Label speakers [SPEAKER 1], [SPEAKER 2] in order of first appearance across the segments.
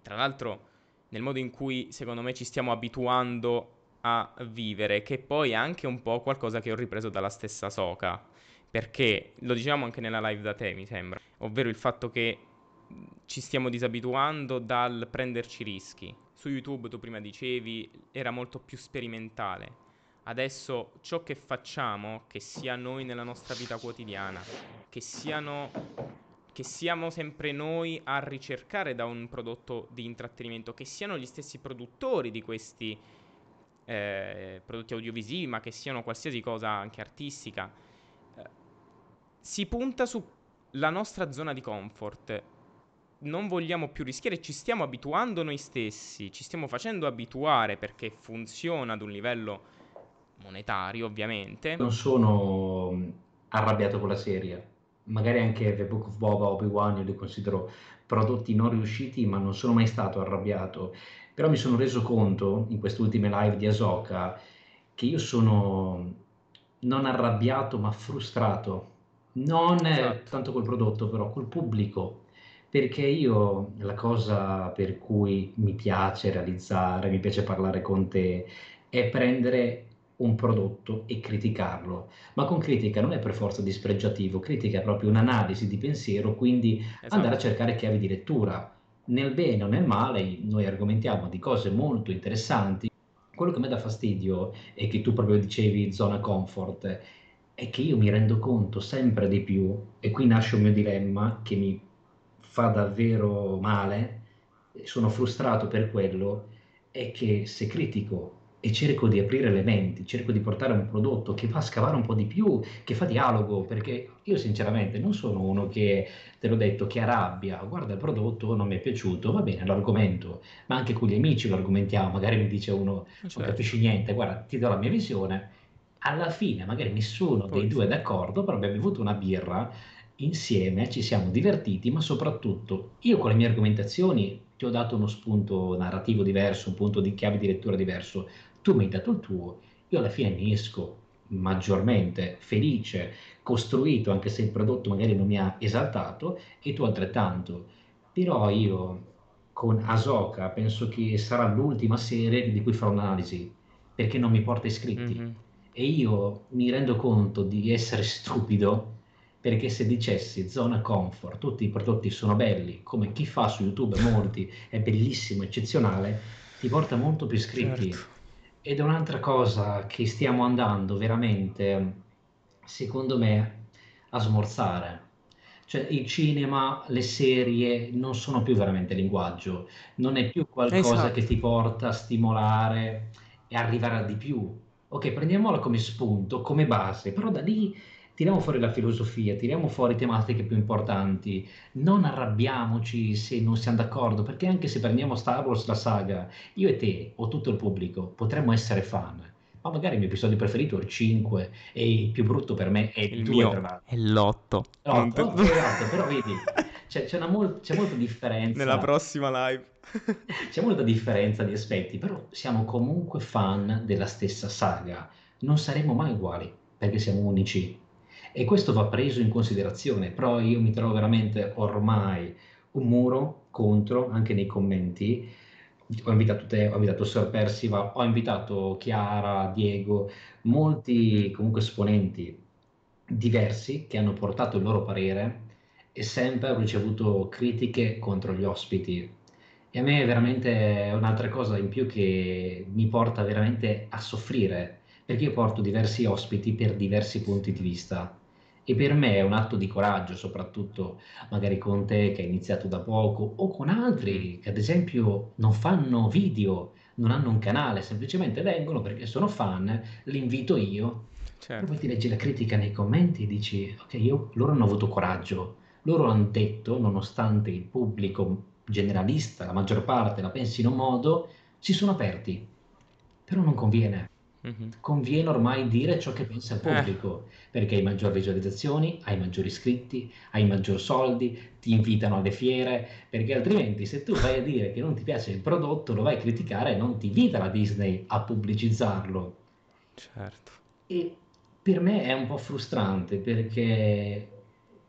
[SPEAKER 1] che tra l'altro nel modo in cui secondo me ci stiamo abituando a vivere, che poi è anche un po' qualcosa che ho ripreso dalla stessa Soca, perché lo diciamo anche nella live da te, mi sembra, ovvero il fatto che ci stiamo disabituando dal prenderci rischi. Su YouTube tu prima dicevi era molto più sperimentale. Adesso ciò che facciamo, che sia noi nella nostra vita quotidiana, che siano che siamo sempre noi a ricercare da un prodotto di intrattenimento, che siano gli stessi produttori di questi eh, prodotti audiovisivi, ma che siano qualsiasi cosa anche artistica, eh, si punta sulla nostra zona di comfort. Non vogliamo più rischiare, ci stiamo abituando noi stessi, ci stiamo facendo abituare perché funziona ad un livello monetario, ovviamente.
[SPEAKER 2] Non sono arrabbiato con la serie magari anche The Book of Boba, Obi-Wan, io li considero prodotti non riusciti, ma non sono mai stato arrabbiato. Però mi sono reso conto in queste ultime live di Asoka che io sono non arrabbiato, ma frustrato. Non esatto. tanto col prodotto, però col pubblico. Perché io la cosa per cui mi piace realizzare, mi piace parlare con te, è prendere un prodotto e criticarlo, ma con critica non è per forza dispregiativo, critica è proprio un'analisi di pensiero, quindi esatto. andare a cercare chiavi di lettura. Nel bene o nel male noi argomentiamo di cose molto interessanti. Quello che a me dà fastidio e che tu proprio dicevi zona comfort è che io mi rendo conto sempre di più e qui nasce un mio dilemma che mi fa davvero male, sono frustrato per quello, è che se critico e cerco di aprire le menti, cerco di portare un prodotto che fa a scavare un po' di più, che fa dialogo, perché io sinceramente non sono uno che, te l'ho detto, che arrabbia, guarda il prodotto, non mi è piaciuto, va bene, l'argomento, ma anche con gli amici lo argomentiamo, magari mi dice uno, certo. non capisci niente, guarda, ti do la mia visione, alla fine magari nessuno Poi dei due è d'accordo, però abbiamo bevuto una birra insieme, ci siamo divertiti, ma soprattutto io con le mie argomentazioni ti ho dato uno spunto narrativo diverso, un punto di chiave di lettura diverso, tu mi hai dato il tuo, io alla fine mi esco maggiormente felice, costruito, anche se il prodotto magari non mi ha esaltato, e tu altrettanto. Però io con Asoka penso che sarà l'ultima serie di cui farò un'analisi, perché non mi porta iscritti. Mm-hmm. E io mi rendo conto di essere stupido perché se dicessi zona comfort, tutti i prodotti sono belli, come chi fa su YouTube molti, è bellissimo, eccezionale, ti porta molto più iscritti. Certo. Ed è un'altra cosa che stiamo andando veramente, secondo me, a smorzare. Cioè il cinema, le serie non sono più veramente linguaggio, non è più qualcosa esatto. che ti porta a stimolare e arrivare a di più. Ok, prendiamola come spunto, come base, però da lì tiriamo fuori la filosofia, tiriamo fuori tematiche più importanti, non arrabbiamoci se non siamo d'accordo, perché anche se prendiamo Star Wars la saga, io e te o tutto il pubblico potremmo essere fan, ma magari il mio episodio preferito è il 5 e il più brutto per me è il, il 2 mio
[SPEAKER 1] è l'8.
[SPEAKER 2] L'8, esatto, però vedi, c'è, c'è, mol- c'è molta differenza.
[SPEAKER 1] Nella prossima live.
[SPEAKER 2] c'è molta differenza di aspetti, però siamo comunque fan della stessa saga, non saremo mai uguali perché siamo unici e questo va preso in considerazione, però io mi trovo veramente ormai un muro contro, anche nei commenti, ho invitato te, ho invitato Sir Percival, ho invitato Chiara, Diego, molti comunque esponenti diversi che hanno portato il loro parere e sempre ho ricevuto critiche contro gli ospiti. E a me è veramente un'altra cosa in più che mi porta veramente a soffrire, perché io porto diversi ospiti per diversi punti di vista e per me è un atto di coraggio, soprattutto magari con te che hai iniziato da poco o con altri che ad esempio non fanno video, non hanno un canale, semplicemente vengono perché sono fan, li invito io. Certo. Poi ti leggi la critica nei commenti e dici, ok, io, loro hanno avuto coraggio, loro hanno detto, nonostante il pubblico generalista, la maggior parte la pensi in un modo, si sono aperti. Però non conviene. Mm-hmm. Conviene ormai dire ciò che pensa il pubblico, eh. perché hai maggiori visualizzazioni, hai maggiori iscritti, hai maggior soldi, ti invitano alle fiere, perché altrimenti se tu vai a dire che non ti piace il prodotto, lo vai a criticare e non ti invita la Disney a pubblicizzarlo.
[SPEAKER 1] Certo.
[SPEAKER 2] E per me è un po' frustrante perché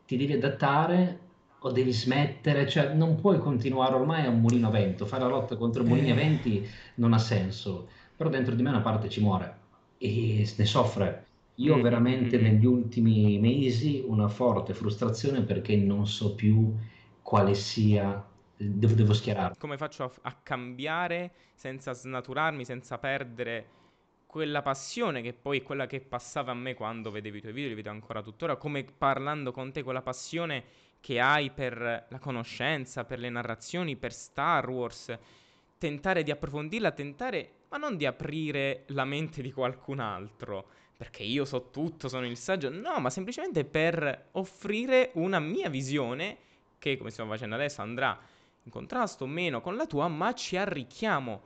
[SPEAKER 2] ti devi adattare o devi smettere, cioè non puoi continuare, ormai è un mulino a vento, fare la lotta contro mulini a
[SPEAKER 1] Eh,
[SPEAKER 2] venti non ha senso, però dentro di me una parte ci muore e ne soffre. Io
[SPEAKER 1] mm, mm, mm,
[SPEAKER 2] veramente
[SPEAKER 1] mm.
[SPEAKER 2] negli ultimi mesi una forte frustrazione perché non so più quale sia, devo, devo schierarmi.
[SPEAKER 1] Come faccio a, a cambiare senza snaturarmi, senza perdere quella passione che poi è quella che passava a me quando vedevo i tuoi video, li vedo ancora tuttora, come parlando con te, quella passione che hai per la conoscenza, per le narrazioni, per Star Wars, tentare di approfondirla, tentare, ma non di aprire la mente di qualcun altro, perché io so tutto, sono il saggio, no, ma semplicemente per offrire una mia visione che, come stiamo facendo adesso, andrà in contrasto o meno con la tua, ma ci arricchiamo.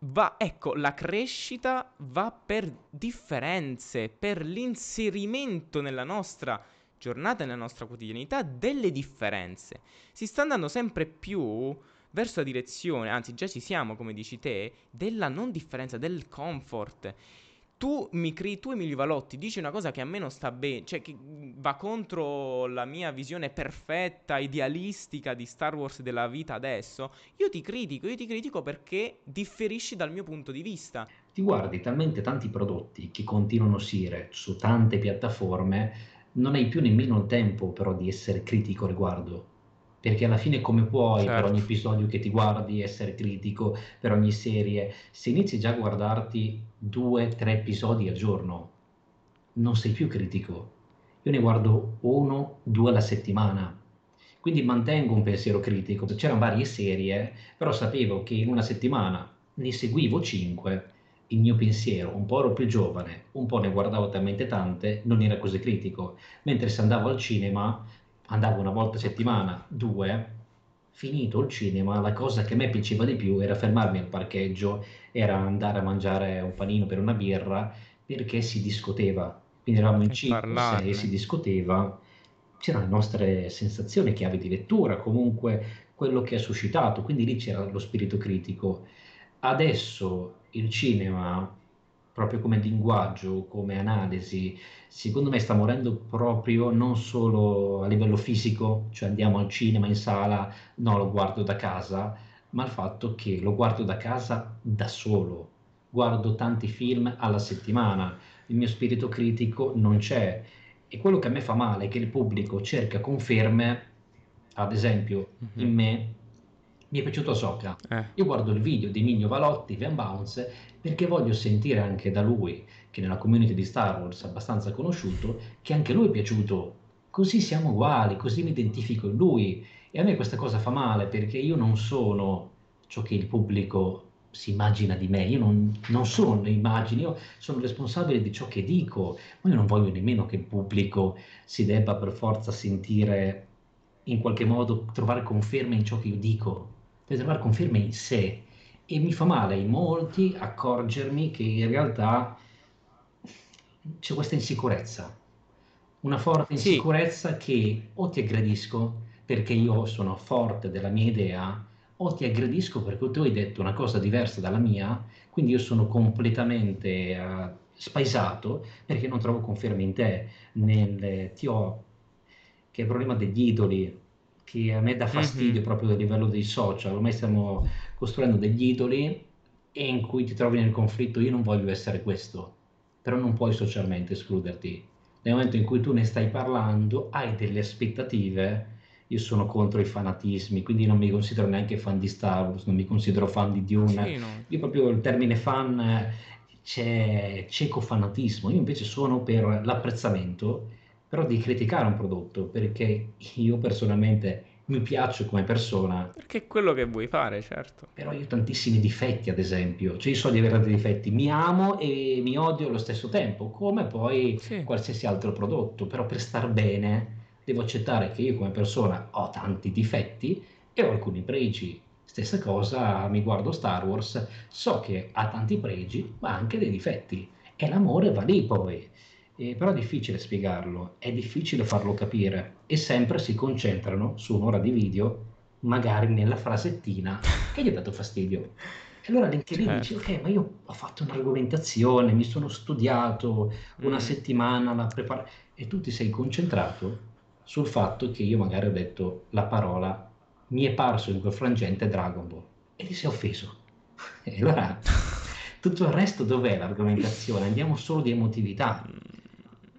[SPEAKER 1] Va, ecco, la crescita va per differenze, per l'inserimento nella nostra giornata nella nostra quotidianità delle differenze. Si sta andando sempre più verso la direzione, anzi già ci siamo, come dici te, della non differenza, del comfort. Tu, mi cri- tu Emilio Valotti dici una cosa che a me non sta bene, cioè che va contro la mia visione perfetta, idealistica di Star Wars della vita adesso. Io ti critico, io ti critico perché differisci dal mio punto di vista.
[SPEAKER 2] Ti guardi talmente tanti prodotti che continuano a uscire su tante piattaforme, non hai più nemmeno il tempo però di essere critico riguardo. Perché alla fine come puoi per ogni
[SPEAKER 1] Certo.
[SPEAKER 2] episodio che ti guardi essere critico, per ogni serie, se inizi già a guardarti due, tre episodi al giorno, non sei più critico. Io ne guardo uno, due alla settimana. Quindi mantengo un pensiero critico. C'erano varie serie, però sapevo che in una settimana ne seguivo cinque. Il mio pensiero, un po' ero più giovane, un po' ne guardavo talmente tante, non era così critico. Mentre se andavo al cinema, andavo una volta a settimana, due, finito il cinema, la cosa che a me piaceva di più era fermarmi al parcheggio, era andare a mangiare un panino per una birra, perché si discuteva. Quindi eravamo in
[SPEAKER 1] E
[SPEAKER 2] 5 o 6 e si discuteva, c'erano le nostre sensazioni, chiavi di lettura, comunque quello che ha suscitato, quindi lì c'era lo spirito critico. Adesso il cinema, proprio come linguaggio, come analisi, secondo me sta morendo proprio non solo a livello fisico, cioè andiamo al cinema in sala, no, lo guardo da casa, ma il fatto che lo guardo da casa da solo, guardo tanti film alla settimana, il mio spirito critico non c'è. E quello che a me fa male è che il pubblico cerca conferme, ad esempio in
[SPEAKER 1] Mhm.
[SPEAKER 2] me, mi è piaciuto Ahsoka.
[SPEAKER 1] Eh,
[SPEAKER 2] Io guardo il video di Emilio Valotti, Van Bounce, perché voglio sentire anche da lui, che nella community di Star Wars è abbastanza conosciuto, che anche lui è piaciuto. Così siamo uguali, così mi identifico in lui. E a me questa cosa fa male perché io non sono ciò che il pubblico si immagina di me, io non, non sono le immagini, io sono responsabile di ciò che dico, ma io non voglio nemmeno che il pubblico si debba per forza sentire in qualche modo trovare conferme in ciò che io dico, deve trovare conferme in sé. E mi fa male in molti accorgermi che in realtà c'è questa insicurezza, una forte
[SPEAKER 1] sì,
[SPEAKER 2] insicurezza che o ti aggredisco perché io sono forte della mia idea, o ti aggredisco perché tu hai detto una cosa diversa dalla mia, quindi io sono completamente eh, spaesato perché non trovo conferme in te. Nel, ti ho, che è il problema degli idoli, che a me dà fastidio
[SPEAKER 1] mhm,
[SPEAKER 2] proprio a livello dei social. Ormai stiamo costruendo degli idoli e in cui ti trovi nel conflitto. Io non voglio essere questo, però non puoi socialmente escluderti. Nel momento in cui tu ne stai parlando, hai delle aspettative. Io sono contro i fanatismi, quindi non mi considero neanche fan di Star Wars, non mi considero fan di Dune.
[SPEAKER 1] sì, no.
[SPEAKER 2] Io proprio il termine fan c'è cieco fanatismo. Io invece sono per l'apprezzamento, però di criticare un prodotto, perché io personalmente mi piaccio come persona,
[SPEAKER 1] Perché è quello che vuoi fare, certo.
[SPEAKER 2] però io ho tantissimi difetti, ad esempio, cioè io so di avere tanti difetti, mi amo e mi odio allo stesso tempo, come poi
[SPEAKER 1] Sì,
[SPEAKER 2] qualsiasi altro prodotto, però per star bene devo accettare che io come persona ho tanti difetti e ho alcuni pregi. Stessa cosa, mi guardo Star Wars, so che ha tanti pregi, ma anche dei difetti. E l'amore va lì poi. Eh, però è difficile spiegarlo, è difficile farlo capire e sempre si concentrano su un'ora di video, magari nella frasettina che gli ha dato fastidio. E allora anche lì dici,
[SPEAKER 1] certo.
[SPEAKER 2] ok, ma io ho fatto un'argomentazione, mi sono studiato una
[SPEAKER 1] Mm.
[SPEAKER 2] settimana, la preparazione, e tu ti sei concentrato sul fatto che io magari ho detto la parola mi è parso in quel frangente Dragon Ball e ti sei offeso. E allora tutto il resto dov'è l'argomentazione? Andiamo solo di emotività.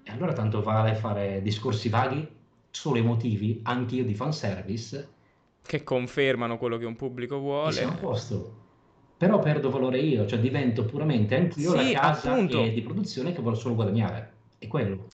[SPEAKER 2] E allora tanto vale fare discorsi vaghi, solo emotivi, anche io di fanservice.
[SPEAKER 1] Che confermano quello che un pubblico vuole.
[SPEAKER 2] Siamo a posto. Però perdo valore io, cioè divento puramente anch'io sì, la casa di produzione che vuole solo guadagnare. È quello.